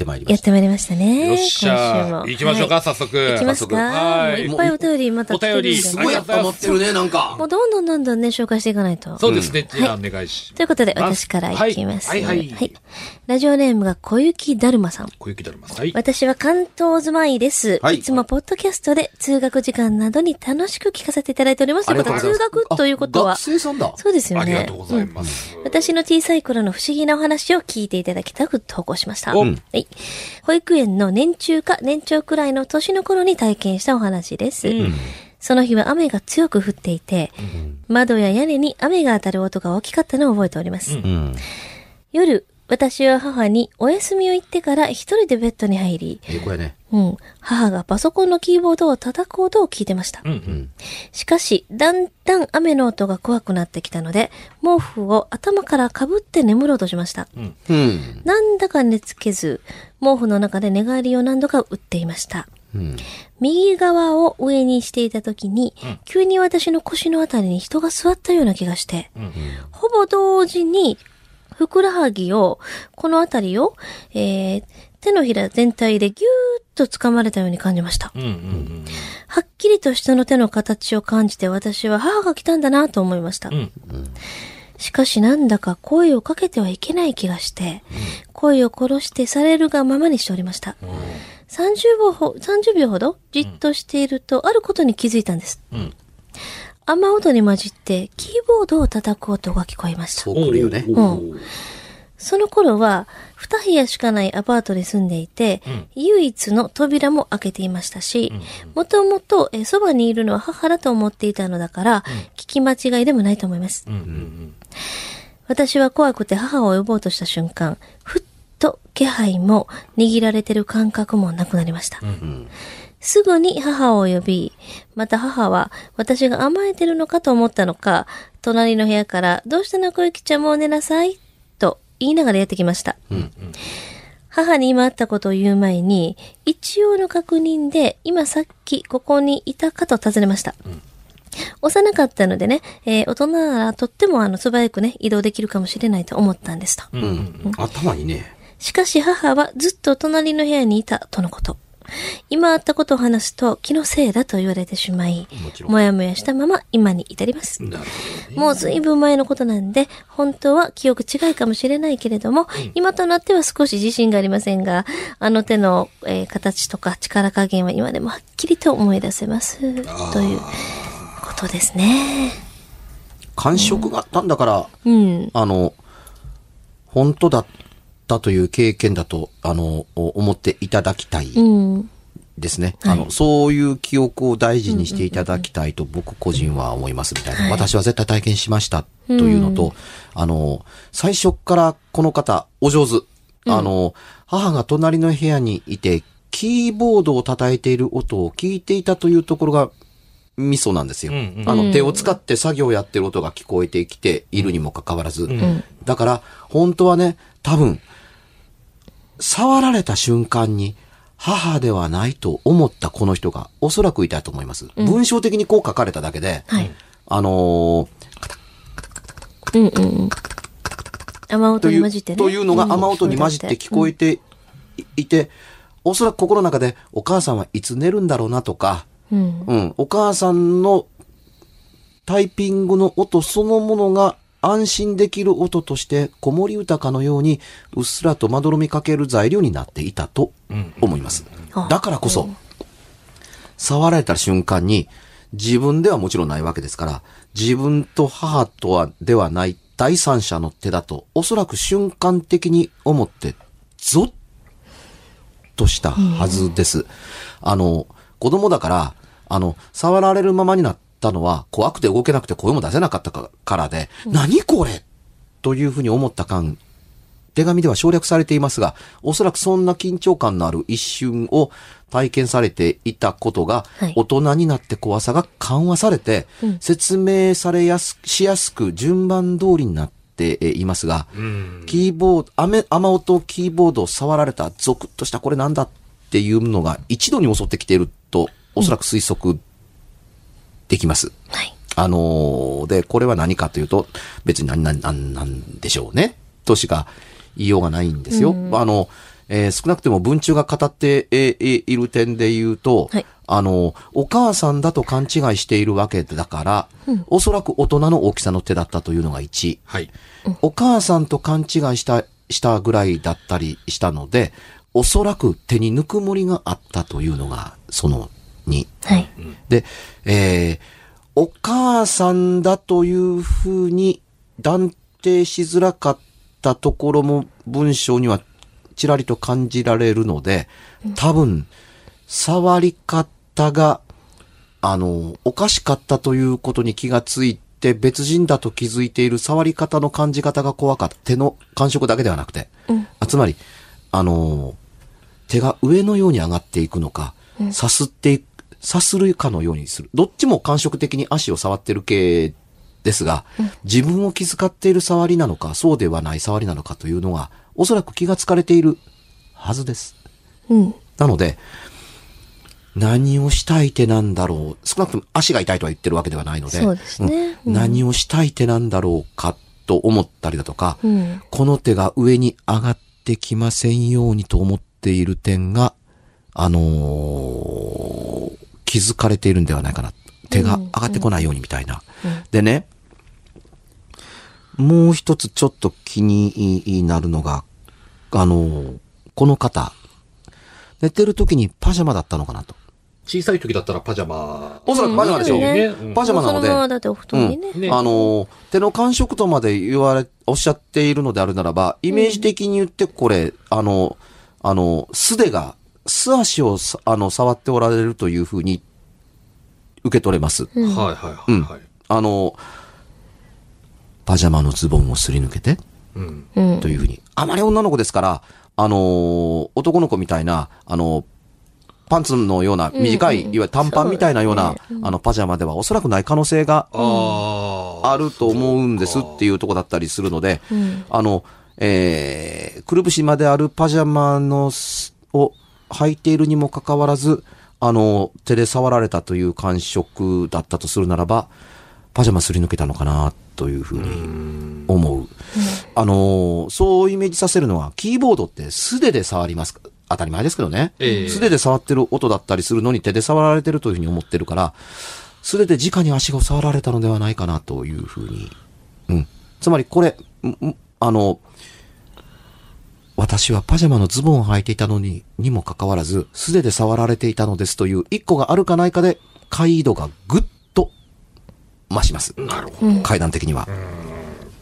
ってまいりまし。やったてまいりましたね。よっし今ゃ週も行きましょうか、は早速。い行きますか？はいっぱいお便りまた来て。お便りすごいやっぱ持ってるね、なんかも。うどんどんどんどんね、紹介していかないと。そうですね。じゃあ、お願いしということで。私からいきます。はい、はい、はい。ラジオネームが小雪だるまさん。小雪だるまさん。はい。私は関東住まいです。はいいつもポッドキャストで通学時間などに楽しく聞かせていただいております。ということは、通学ということはあ学、生さんだ。そうですよね。ありがとうございます。私の小さい頃の不思議なお話を聞いていただきたく投稿しました。おはい。保育園の年中か年長くらいの年の頃に体験したお話です。その日は雨が強く降っていて、窓や屋根に雨が当たる音が大きかったのを覚えております。うん。夜、私は母にお休みを言ってから一人でベッドに入り、ね。うん、母がパソコンのキーボードを叩く音を聞いてました。うん、うん。しかし、だんだん雨の音が怖くなってきたので、毛布を頭からかぶって眠ろうとしました。うん。なんだか寝つけず、毛布の中で寝返りを何度か打っていました。うん。右側を上にしていた時に、急に私の腰のあたりに人が座ったような気がして、ほぼ同時に、ふくらはぎを、このあたりを、えー、手のひら全体でぎゅーっと掴まれたように感じました。うん、うん、はっきりと人の手の形を感じて私は母が来たんだなと思いました。うん。しかしなんだか声をかけてはいけない気がして、声を殺してされるがままにしておりました。30秒ほ ,30 秒ほどじっとしていると、あることに気づいたんです。ん雨音に混じって、キーボードを叩く音が聞こえましたそ。う来るよね。おーその頃は、二部屋しかないアパートに住んでいて、唯一の扉も開けていましたし、もともとえーそばにいるのは母だと思っていたのだから、聞き間違いでもないと思います。うん、うん、私は怖くて母を呼ぼうとした瞬間、ふっと気配も握られてる感覚もなくなりました。すぐに母を呼び、また母は私が甘えてるのかと思ったのか、隣の部屋から、どうしたの小雪ちゃんもう寝なさい、と言いながらやってきました。母に今あったことを言う前に、一応の確認で、今さっきここにいたかと尋ねました。幼かったのでね、えー大人ならとってもあの素早くね、移動できるかもしれないと思ったんですと。うん。頭いいね。しかし母はずっと隣の部屋にいたとのこと。今あったことを話すと気のせいだと言われてしまいもやもやしたまま今に至ります。なるもう随分前のことなんで、本当は記憶違いかもしれないけれども、今となっては少し自信がありませんが、あの手の、えー形とか力加減は今でもはっきりと思い出せます。ということですね。感触があったんだから、うん。あの、本当だったという経験だと、あの、思っていただきたいうん。ですね。あの、そういう記憶を大事にしていただきたいと僕個人は思いますみたいな。私は絶対体験しましたというのと、あの、最初からこの方、お上手。あの、母が隣の部屋にいて、キーボードを叩いている音を聞いていたというところが、ミソなんですよ。うんあの、手を使って作業をやってる音が聞こえてきているにもかかわらず。だから、本当はね、多分、触られた瞬間に、母ではないと思ったこの人がおそらくいたと思います。文章的にこう書かれただけで、はい。あのーうんうんうん。雨音という、に混じってね。というのが雨音に混じって聞こえていいて、おそらく心の中でお母さんはいつ寝るんだろうなとか、うん。うん、お母さんのタイピングの音そのものが安心できる音として子守歌かのようにうっすらとまどろみかける材料になっていたと思います。あだからこそ、触られた瞬間に自分ではもちろんないわけですから、自分と母とはではない第三者の手だと、おそらく瞬間的に思って、ゾッとしたはずです。あの、子供だから、あの、触られるままになったのは、怖くて動けなくて声も出せなかったかからで、何これ？というふうに思った感、手紙では省略されていますが、おそらくそんな緊張感のある一瞬を体験されていたことが、はい。大人になって怖さが緩和されて、説明されやす、しやすく順番通りになってえいますが、キーボード、雨、雨音キーボードを触られたゾクッとしたこれなんだっていうのが一度に襲ってきていると、おそらく推測できます。はい。あのーで、これは何かというと、別に何、何、何、なんでしょうね。としか言いようがないんですよ。あの、えー少なくても文中が語ってえーいる点で言うと、はいあの、お母さんだと勘違いしているわけだから、おそらく大人の大きさの手だったというのが1。はい。お母さんと勘違いした、したぐらいだったりしたので、おそらく手にぬくもりがあったというのが、その2。はい。で、えーお母さんだというふうに断定しづらかったところも文章にはちらりと感じられるので、多分、触り方が、あの、おかしかったということに気がついて、別人だと気づいている触り方の感じ方が怖かった。手の感触だけではなくて。あつまり、あの、手が上のように上がっていくのか、さすっていく、さするかのようにする。どっちも感触的に足を触ってる系ですが、自分を気遣っている触りなのか、そうではない触りなのかというのが、おそらく気がつかれているはずです。うん。なので、何をしたい手なんだろう。少なくとも足が痛いとは言ってるわけではないので、そうですねうん何をしたい手なんだろうかと思ったりだとか、うん。この手が上に上がってきませんようにと思っている点が、あのー気づかれているんではないかな。手が上がってこないようにみたいな。でね、もう一つちょっと気になるのが、あのーこの方、寝てる時にパジャマだったのかなと。小さい時だったらパジャマ。おそらくパジャマでしょう。ねうんパジャマなので。だってお布団にね。ねあのー、手の感触とまで言われ、おっしゃっているのであるならば、イメージ的に言ってこれ、あの、あの、素手が、素足をさあの、触っておられるというふうに受け取れます。はいはいはいはい。あの、パジャマのズボンをすり抜けて、うん。うんと。いうふうに。あまり女の子ですから、あのー男の子みたいな、あのパンツのような短い、うんうんいわゆる短パンみたいなような、そうですあの、パジャマではおそらくない可能性があると思うんですっていうとこだったりするので、うんあの、えー、くるぶしまであるパジャマのす、を履いているにもかかわらず、あの、手で触られたという感触だったとするならば、パジャマすり抜けたのかな、というふうに思う。あの、そうイメージさせるのは、キーボードって素手で触りますか当たり前ですけどね。ええ素手で触ってる音だったりするのに手で触られてるというふうに思ってるから、素手で直に足が触られたのではないかなというふうに。うん。つまりこれ、あの、私はパジャマのズボンを履いていたのに、にもかかわらず、素手で触られていたのですという一個があるかないかで、解度がぐっと増します。なるほど。階段的には。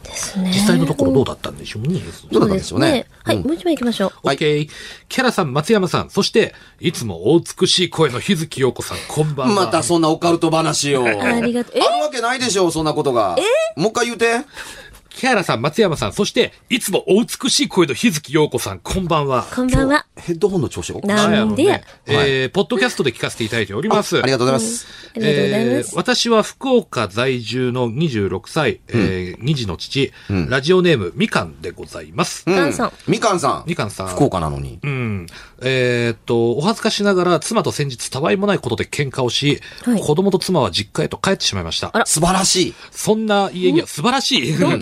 ですね。実際のところどうだったんでしょうね。どうだったんでしょうねはい、うんもう一枚行きましょう。オッケー。キャラさん、松山さん、そして、いつもお美しい声の日月陽子さん、こんばんは。またそんなオカルト話を。ありがとう。え？あるわけないでしょう、そんなことが。もう一回言うて。キャラさん、松山さん、そして、いつもお美しい声の日月陽子さん、こんばんは。こんばんは。ヘッドホンの調子がおかしいなんでやねえーポッドキャストで聞かせていただいております。ありがとうございます。ありがとうございまえーす。私は福岡在住の26歳、えー、2児の父、ラジオネームみかんでございます。うみかんさん。みかんさん。みかんさん福岡なのに。うん。えーっと、お恥ずかしながら妻と先日たわいもないことで喧嘩をし、はい子供と妻は実家へと帰ってしまいました。あら素晴らしい。そんな家には素晴らしい。どう、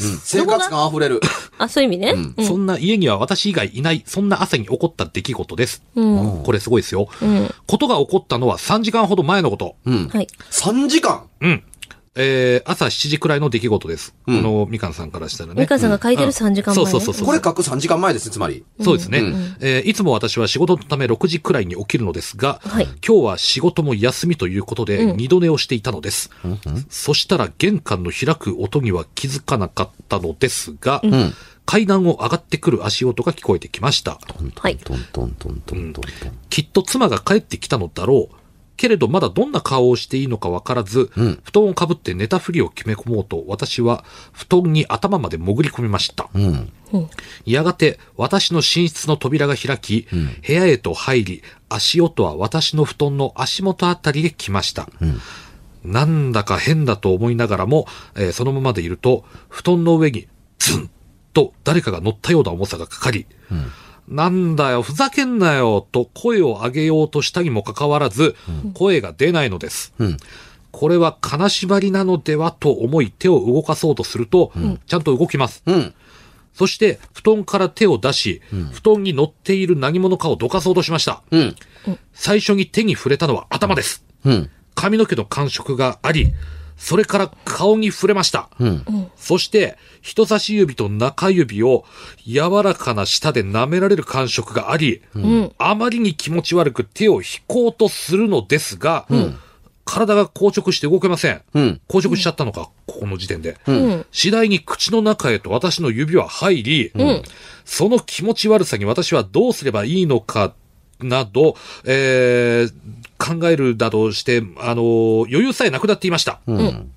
生活感溢れる。あ、そういう意味ね。うんそんな家には私以外いない、そんな朝に起こった出来事です。うん。これすごいですよ。うん。ことが起こったのは3時間ほど前のこと。うん。はい。3時間？うん。えー、朝7時くらいの出来事です。うんこのみかんさんからしたらね。みかんさんが書いてる3時間前ね。そうそうそうそうこれ書く3時間前ですね、つまり。そうですね、うんえーいつも私は仕事のため6時くらいに起きるのですが、はい今日は仕事も休みということでうん二度寝をしていたのです。そしたら玄関の開く音には気づかなかったのですが、ん階段を上がってくる足音が聞こえてきました。はいトントントントントントン。きっと妻が帰ってきたのだろう。けれどまだどんな顔をしていいのかわからず、うん布団をかぶって寝たふりを決め込もうと、私は布団に頭まで潜り込みました。うん。やがて私の寝室の扉が開き、部屋へと入り、足音は私の布団の足元あたりで来ました。なんだか変だと思いながらも、えーそのままでいると、布団の上にズンと誰かが乗ったような重さがかかり、なんだよ、ふざけんなよ、と声を上げようとしたにもかかわらず、声が出ないのです。うん。これは金縛りなのではと思い手を動かそうとすると、ちゃんと動きます。うん。そして、布団から手を出し、布団に乗っている何者かをどかそうとしました。うん。最初に手に触れたのは頭です。うん。髪の毛の感触があり、それから顔に触れました。うん。そして、人差し指と中指を柔らかな舌で舐められる感触があり、あまりに気持ち悪く手を引こうとするのですが、体が硬直して動けません。うん。硬直しちゃったのか、ここの時点で。うん。次第に口の中へと私の指は入り、その気持ち悪さに私はどうすればいいのか、など、えー考えるなどして、あの余裕さえなくなっていました。うん。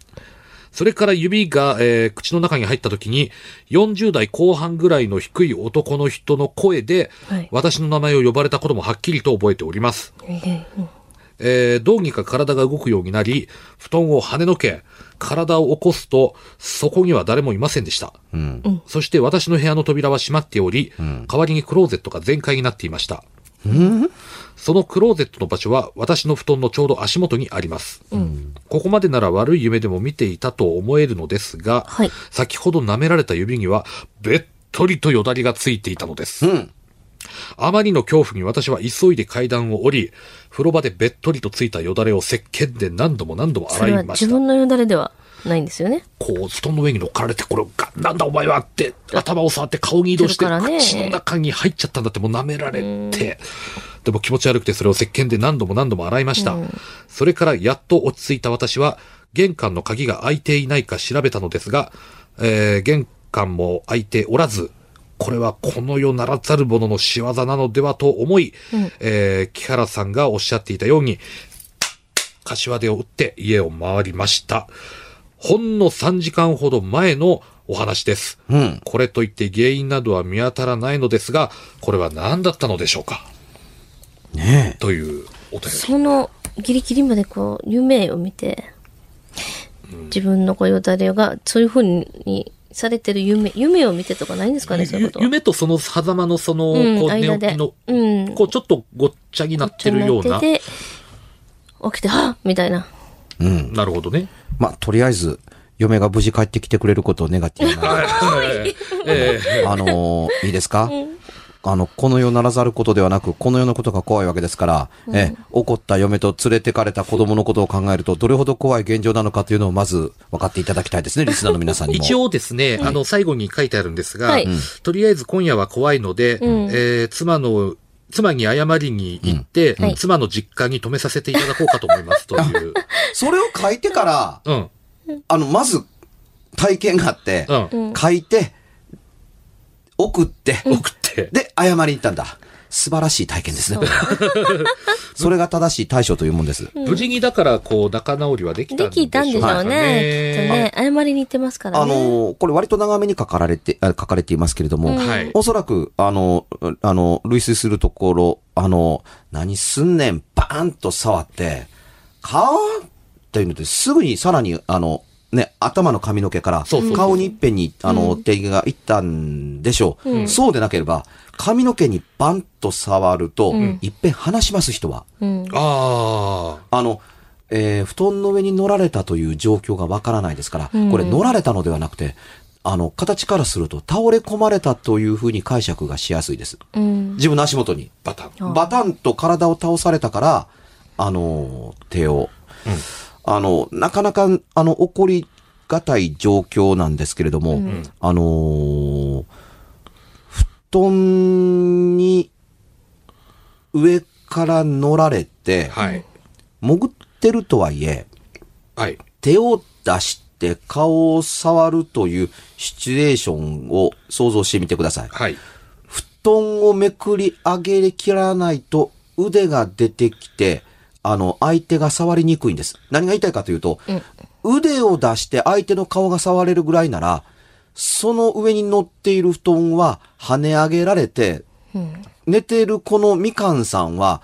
それから指が、えー口の中に入った時に、40代後半ぐらいの低い男の人の声で、はい私の名前を呼ばれたこともはっきりと覚えております。えーどうにか体が動くようになり、布団を跳ねのけ、体を起こすと、そこには誰もいませんでした。うん。そして私の部屋の扉は閉まっており、代わりにクローゼットが全開になっていました。そのクローゼットの場所は私の布団のちょうど足元にあります。ここまでなら悪い夢でも見ていたと思えるのですが、はい先ほど舐められた指にはべっとりとよだりがついていたのです。うん。あまりの恐怖に私は急いで階段を降り、風呂場でべっとりとついたよだれを石鹸で何度も何度も洗いました。自分のよだれではないんですよね。こう、布団の上に乗っかられて、これが、なんだお前はって、頭を触って顔に移動して、ね口の中に入っちゃったんだって、もう舐められて、でも気持ち悪くてそれを石鹸で何度も何度も洗いました。それからやっと落ち着いた私は、玄関の鍵が開いていないか調べたのですが、えー玄関も開いておらず、これはこの世ならざる者の仕業なのではと思い、えー木原さんがおっしゃっていたように、柏手を打って家を回りました。ほんの3時間ほど前のお話です。うん。これといって原因などは見当たらないのですが、これは何だったのでしょうか？ねというお便り。そのギリギリまでこう、夢を見て、自分のこうよだれが、そういう風にされてる夢、夢を見てとかないんですかね、そういうことは。夢とその狭間のその、うんこう寝起きの、うんこうちょっとごっちゃになってるような。てて起きて、はっみたいな。え。うん。なるほどね。まあ、とりあえず、嫁が無事帰ってきてくれることを願っていな。ええ。あのーいいですか？あの、この世ならざることではなく、この世のことが怖いわけですから、え、怒った嫁と連れてかれた子供のことを考えると、どれほど怖い現状なのかというのをまず分かっていただきたいですね、リスナーの皆さんにも。一応ですね、あの、最後に書いてあるんですが、はい。とりあえず今夜は怖いので、えー妻の、妻に謝りに行って、はい妻の実家に泊めさせていただこうかと思いますという。それを書いてから、うん。あの、まず、体験があって、うん。書いて、送って、送って。で、謝りに行ったんだ。素晴らしい体験ですね。それが正しい対処というもんです。無事にだから、こう、仲直りはできたんででしょうかきたんでしょうね。きっとね。謝りに行ってますからあね。のーこれ割と長めに書かれて、あ書かれていますけれども、はいおそらく、あの、あの、類推するところ、あの、何すんねん、バーンと触って、顔っていうので、すぐにさらに、あの、ね、頭の髪の毛からそうそうそう顔にいっぺんに、あの、手がいったんでしょう。そうでなければ、髪の毛にバンと触ると、いっぺん離します、人は。うん。ああ。あの、えー布団の上に乗られたという状況がわからないですから、これ乗られたのではなくて、あの、形からすると倒れ込まれたというふうに解釈がしやすいです。うん。自分の足元に。バタン。バタンと体を倒されたから、あの、手を、あの、なかなか、あの、起こりがたい状況なんですけれども、あのー布団に上から乗られて、はい。潜ってるとはいえ、はい。手を出して顔を触るというシチュエーションを想像してみてください。はい。布団をめくり上げきらないと腕が出てきて、あの、相手が触りにくいんです。何が言いたいかというと、腕を出して相手の顔が触れるぐらいなら、その上に乗っている布団は跳ね上げられて、寝ているこのみかんさんは、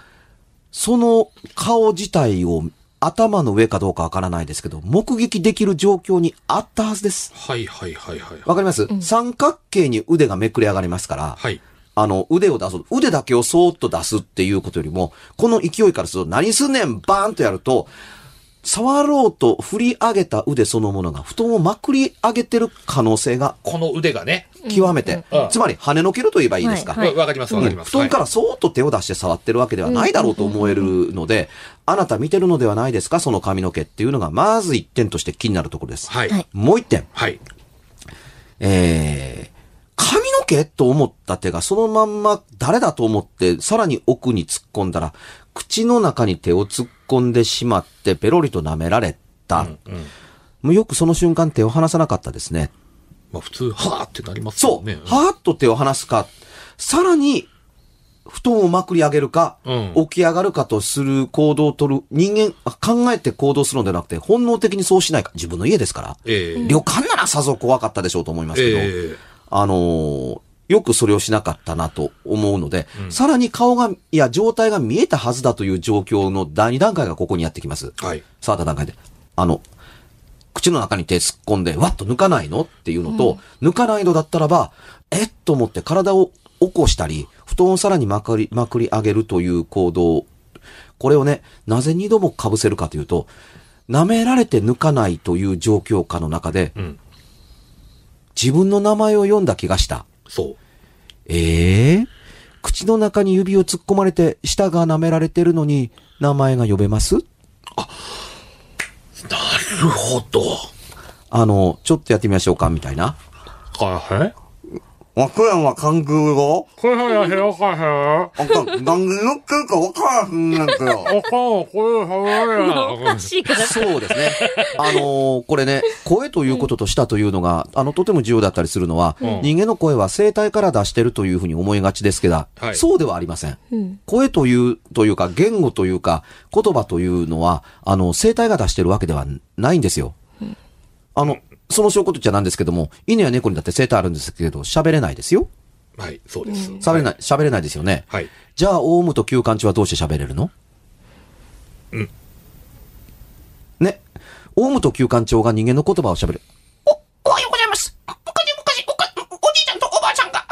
その顔自体を頭の上かどうかわからないですけど、目撃できる状況にあったはずです。はい。はい。はい。はい。わかります、三角形に腕がめくり上がりますから、はい。あの、腕を出す。腕だけをそーっと出すっていうことよりも、この勢いからすると、何すんねんバーンとやると、触ろうと振り上げた腕そのものが布団をまくり上げてる可能性がこの腕がね。極めて、うんうんつまり跳ねのけると言えばいいですか？はいわわかります、わかります。布団からそーっと手を出して触ってるわけではないだろうと思えるので、あなた見てるのではないですか？その髪の毛っていうのが、まず一点として気になるところです。はい。ははいい。もう一点。はい。えー、髪の毛と思った手がそのまんま誰だと思って、さらに奥に突っ込んだら、口の中に手を突っ込んでしまって、ペロリと舐められた。うん。もうよくその瞬間手を離さなかったですね。まあ普通、はーってなりますそう。よね。はーっと手を離すか、さらに、布団をまくり上げるか、うん起き上がるかとする行動を取る、人間、あ考えて行動するのではなくて、本能的にそうしないか。自分の家ですから。ええ旅館ならさぞ怖かったでしょうと思いますけど、ええあのーよくそれをしなかったなと思うので、さらに顔が、いや、状態が見えたはずだという状況の第二段階がここにやってきます。はい。触った段階で。あの、口の中に手突っ込んで、わっと抜かないの？っていうのと、抜かないのだったらば、えっと思って体を起こしたり、布団をさらにまくり、まくり上げるという行動。これをね、なぜ二度も被せるかというと、舐められて抜かないという状況下の中で、うん。自分の名前を読んだ気がした。そう。ええ？口の中に指を突っ込まれて、舌が舐められてるのに、名前が呼べます？なるほど。あの、ちょっとやってみましょうか、みたいな。はい。和歌山韓国語これはやよかへあかん、何言ってるか分からへんねんけど。あかん、これはおかしいから。そうですね。あのーこれね、声ということと舌というのが、あの、とても重要だったりするのは、うん人間の声は声帯から出してるというふうに思いがちですけど、はいそうではありません。うん。声という、というか、言語というか、言葉というのは、あの、声帯が出してるわけではないんですよ。あの、その証拠とっちゃなんですけども、犬や猫にだって声帯あるんですけど、喋れないですよ。はい、そうです。喋れない、喋れないですよね。はい。じゃあ、オウムと旧館長はどうして喋れるの？うん。ね。オウムと旧館長が人間の言葉を喋る。お、おはようございます。昔昔おか、おじいちゃんとおばあちゃんが、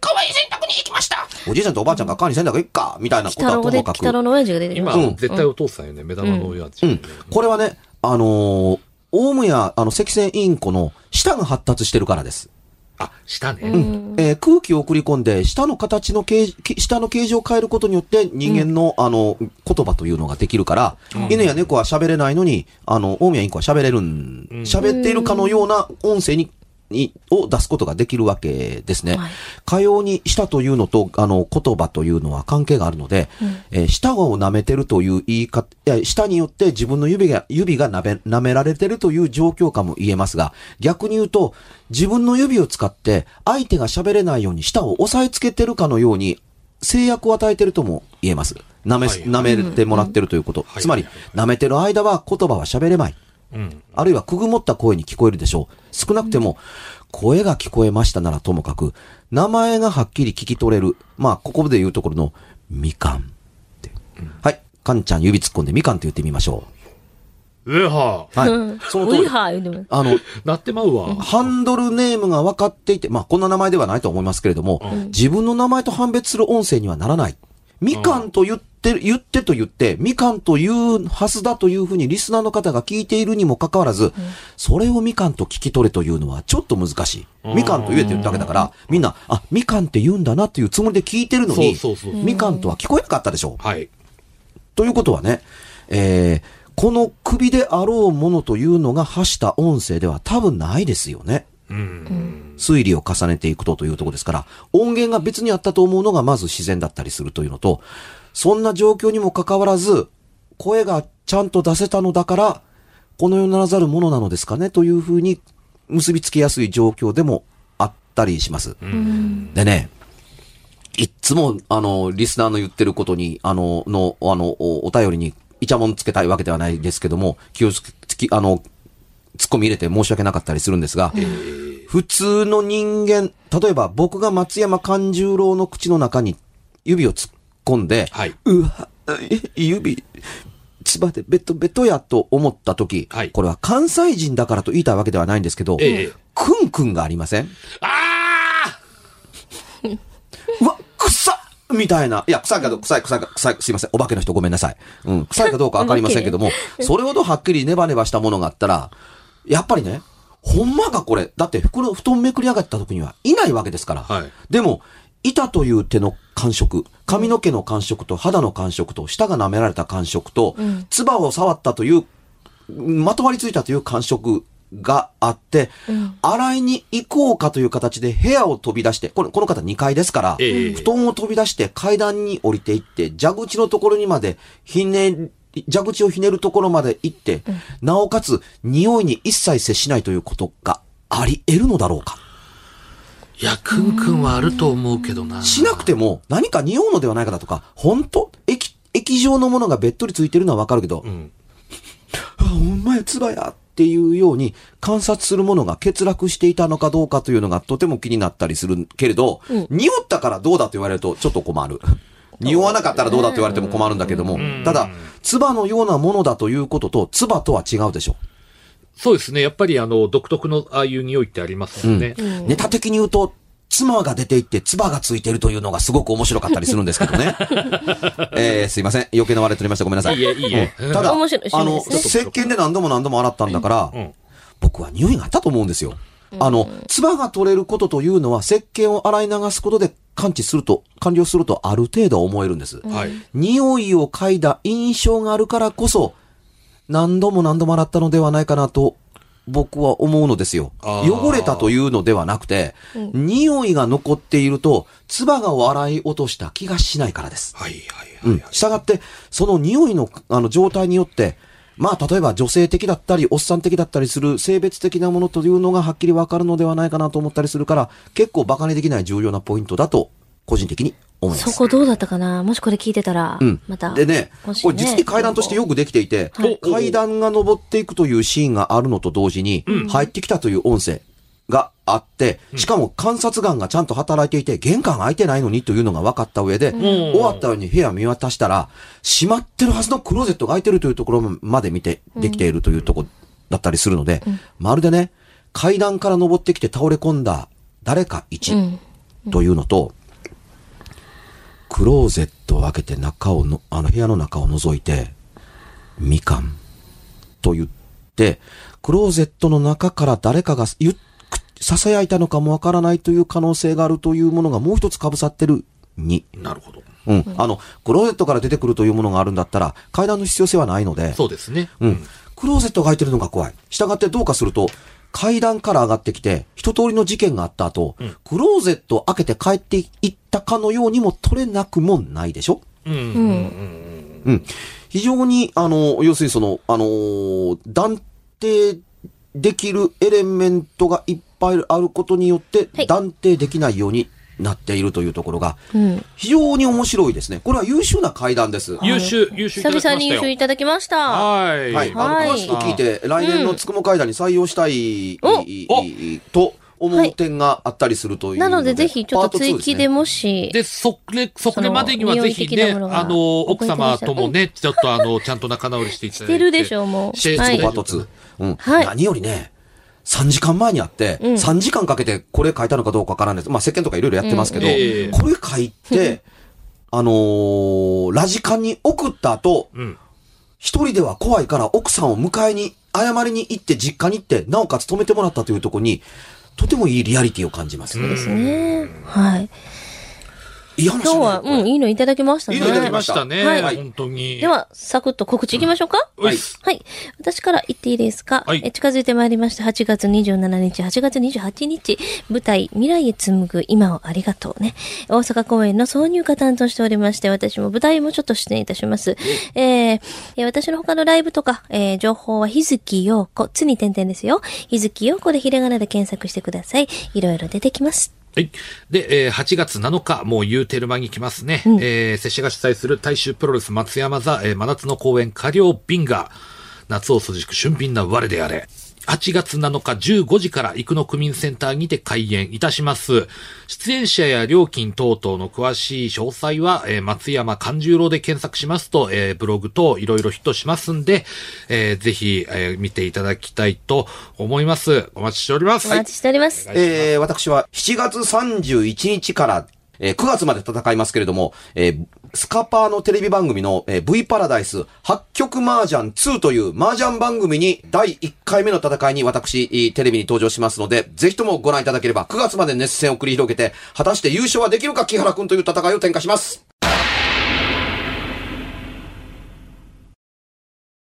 川へ洗濯に行きました。おじいちゃんとおばあちゃんが川に洗濯行くか？みたいなことはともかく。北郎の親父が出てきま今、す。うん絶対お父さんよね、目玉の親父、うん。これはね、あのーオウムや、あの、赤線インコの舌が発達してるからです。あ、したね。えー空気を送り込んで、舌の形の形、き舌の形状を変えることによって人間の、あの、言葉というのができるから、犬や猫は喋れないのに、あの、オウムやインコは喋れるん、喋っているかのような音声に、に、を出すことができるわけですね。はいかように舌というのと、あの、言葉というのは関係があるので、えー舌を舐めてるという言い方、いや舌によって自分の指が、指が舐め、舐められてるという状況かも言えますが、逆に言うと、自分の指を使って、相手が喋れないように舌を押さえつけてるかのように、制約を与えてるとも言えます。舐め、はい舐めてもらってるということ。はいつまり舐めてる間は言葉は喋れない。うん。あるいはくぐもった声に聞こえるでしょう。少なくても、声が聞こえましたならともかく、名前がはっきり聞き取れる。まあ、ここで言うところの、みかんって。はい。かんちゃん指突っ込んでみかんって言ってみましょえはう。はい。その通りウイ。ハー言うてます。あの、なってまうわ。ハンドルネームが分かっていて、まあ、こんな名前ではないと思いますけれども、自分の名前と判別する音声にはならない。みかんと言ってる、言ってと言って、みかんというはずだというふうにリスナーの方が聞いているにもかかわらず、それをみかんと聞き取れというのはちょっと難しい。みかんと言えてるだけだから、みんな、あ、みかんって言うんだなっていうつもりで聞いてるのに、みかんとは聞こえなかったでしょう。はい。ということはね、えー、この首であろうものというのが発した音声では多分ないですよね。うん。推理を重ねていくとというところですから、音源が別にあったと思うのがまず自然だったりするというのと、そんな状況にもかかわらず、声がちゃんと出せたのだから、この世ならざるものなのですかねというふうに結びつきやすい状況でもあったりします。でね、いっつも、あの、リスナーの言ってることに、あの、の、あの、おお便りに、イチャモンつけたいわけではないですけども、気をつき、あの、突っ込み入れて申し訳なかったりするんですが、普通の人間、例えば僕が松山勘十郎の口の中に指を突っ込んで、はいうわ、え指、つばでベトベトやと思った時、はいこれは関西人だからと言いたいわけではないんですけど、ええクンクンがありません？あうわ、くっさみたいな。いや、臭いかどうか、臭い、臭いか、臭い、すいません。お化けの人ごめんなさい。うん。臭いかどうかわかりませんけども、それほどはっきりネバネバしたものがあったら、やっぱりね、ほんまかこれ。だって、袋、布団めくり上がった時にはいないわけですから。はいでも、板という手の感触、髪の毛の感触と肌の感触と、舌が舐められた感触と、唾を触ったという、まとわりついたという感触があって、洗いに行こうかという形で部屋を飛び出して、これ、この方2階ですから、ええ布団を飛び出して階段に降りていって、蛇口のところにまでひね、蛇口をひねるところまで行って、なおかつ匂いに一切接しないということがあり得るのだろうか。いや、くんくんはあると思うけどな。しなくても何か匂うのではないかだとか、本当？液、液状のものがべっとりついてるのはわかるけど、んあ、お前、唾やっていうように観察するものが欠落していたのかどうかというのがとても気になったりするけれど、匂ったからどうだと言われるとちょっと困る。匂わなかったらどうだと言われても困るんだけども、ただ、唾のようなものだということと、唾とは違うでしょ。そうですね。やっぱりあの、独特のああいう匂いってありますよね。ネタ的に言うと、妻が出ていって、唾がついてるというのがすごく面白かったりするんですけどね。えー、すいません。余計な割れ取りました。ごめんなさい。いいえいいえうんただ、面白いあの、石鹸で何度も何度も洗ったんだから、うん僕は匂いがあったと思うんですよ。あの、唾が取れることというのは、石鹸を洗い流すことで感知すると、完了するとある程度思えるんです。はい。匂いを嗅いだ印象があるからこそ、何度も何度も洗ったのではないかなと、僕は思うのですよ。汚れたというのではなくて、匂いが残っていると、唾が洗い落とした気がしないからです。はいはいはい。うん。従って、その匂いの、あの、状態によって、まあ、例えば女性的だったり、おっさん的だったりする性別的なものというのがはっきりわかるのではないかなと思ったりするから、結構バカにできない重要なポイントだと、個人的に思います。そこどうだったかな？もしこれ聞いてたら、うん。また。でね、欲しいこれ実に階段としてよくできていて、はい階段が登っていくというシーンがあるのと同時に、入ってきたという音声があって、しかも観察眼がちゃんと働いていて、玄関開いてないのにというのが分かった上で、終わったように部屋見渡したら、閉まってるはずのクローゼットが開いてるというところまで見て、できているというところだったりするので、まるでね、階段から登ってきて倒れ込んだ誰か一というのと、クローゼットを開けて中をの、あの部屋の中を覗いて、みかんと言って、クローゼットの中から誰かがゆっく囁いたのかもわからないという可能性があるというものがもう一つ被さってるに。なるほど。うん。あの、クローゼットから出てくるというものがあるんだったら、階段の必要性はないので、そうですね。うん。クローゼットが開いてるのが怖い。従ってどうかすると、階段から上がってきて、一通りの事件があった後、クローゼットを開けて帰っていったかのようにも取れなくもないでしょ？うん。うん。うん。うん。非常に、あの、要するにその、あのー断定できるエレメントがいっぱいあることによってはい、断定できないようになっているというところが、うん。非常に面白いですね。これは優秀な階段です。優秀、優秀いただきましたよ。久々に優秀いただきました。はい。はい。あの、はい詳しく聞いて、来年のつくも階段に採用したい、と思う点があったりするというなので、ぜひ、ちょっと追記でも。もし、で、それ、そこまでにはぜひね、あの、奥様ともね、ちょっとあの、ちゃんと仲直りしていただいて。してるでしょう、もう。してはいパート2。うん。はい何よりね、3時間前にあって、うん3時間かけてこれ書いたのかどうかわからないです。まあ、石鹸とかいろいろやってますけど、うんええこれ書いて、あのーラジカンに送った後、うん。一人では怖いから奥さんを迎えに、謝りに行って実家に行って、なおかつ止めてもらったというところに、とてもいいリアリティを感じます。ですね。はい。いい話だね今日は、うん、いいのいただきましたね。いいのいただきましたね。はい本当に。で、は、サクッと告知いきましょうか、ういっすはい。私から言っていいですか、はいえ近づいてまいりました。8月27日、8月28日、舞台、未来へ紡ぐ今をありがとうね。大阪公演の挿入歌担当しておりまして、私も舞台もちょっと出演いたします。えーえー私の他のライブとか、えー情報は日月陽子、つに点々ですよ。日月陽子でひらがなで検索してください。いろいろ出てきます。はい。で、えー8月7日、もう言うてる間に来ますね。えー、拙者が主催する大衆プロレス松山座、えー真夏の公演、下両ビンガー。夏を筋く俊敏な我であれ。8月7日15時から生野区民センターにて開演いたします。出演者や料金等々の詳しい詳細は、えー松山勘十郎で検索しますと、えーブログ等いろいろヒットしますんで、えーぜひ、えー見ていただきたいと思います。お待ちしております。お待ちしております。えー、私は7月31日から、えー9月まで戦いますけれども、えースカパーのテレビ番組の、えー V パラダイス8曲麻雀2という麻雀番組に第1回目の戦いに私、テレビに登場しますので、ぜひともご覧いただければ9月まで熱戦を繰り広げて、果たして優勝はできるか木原くんという戦いを展開します。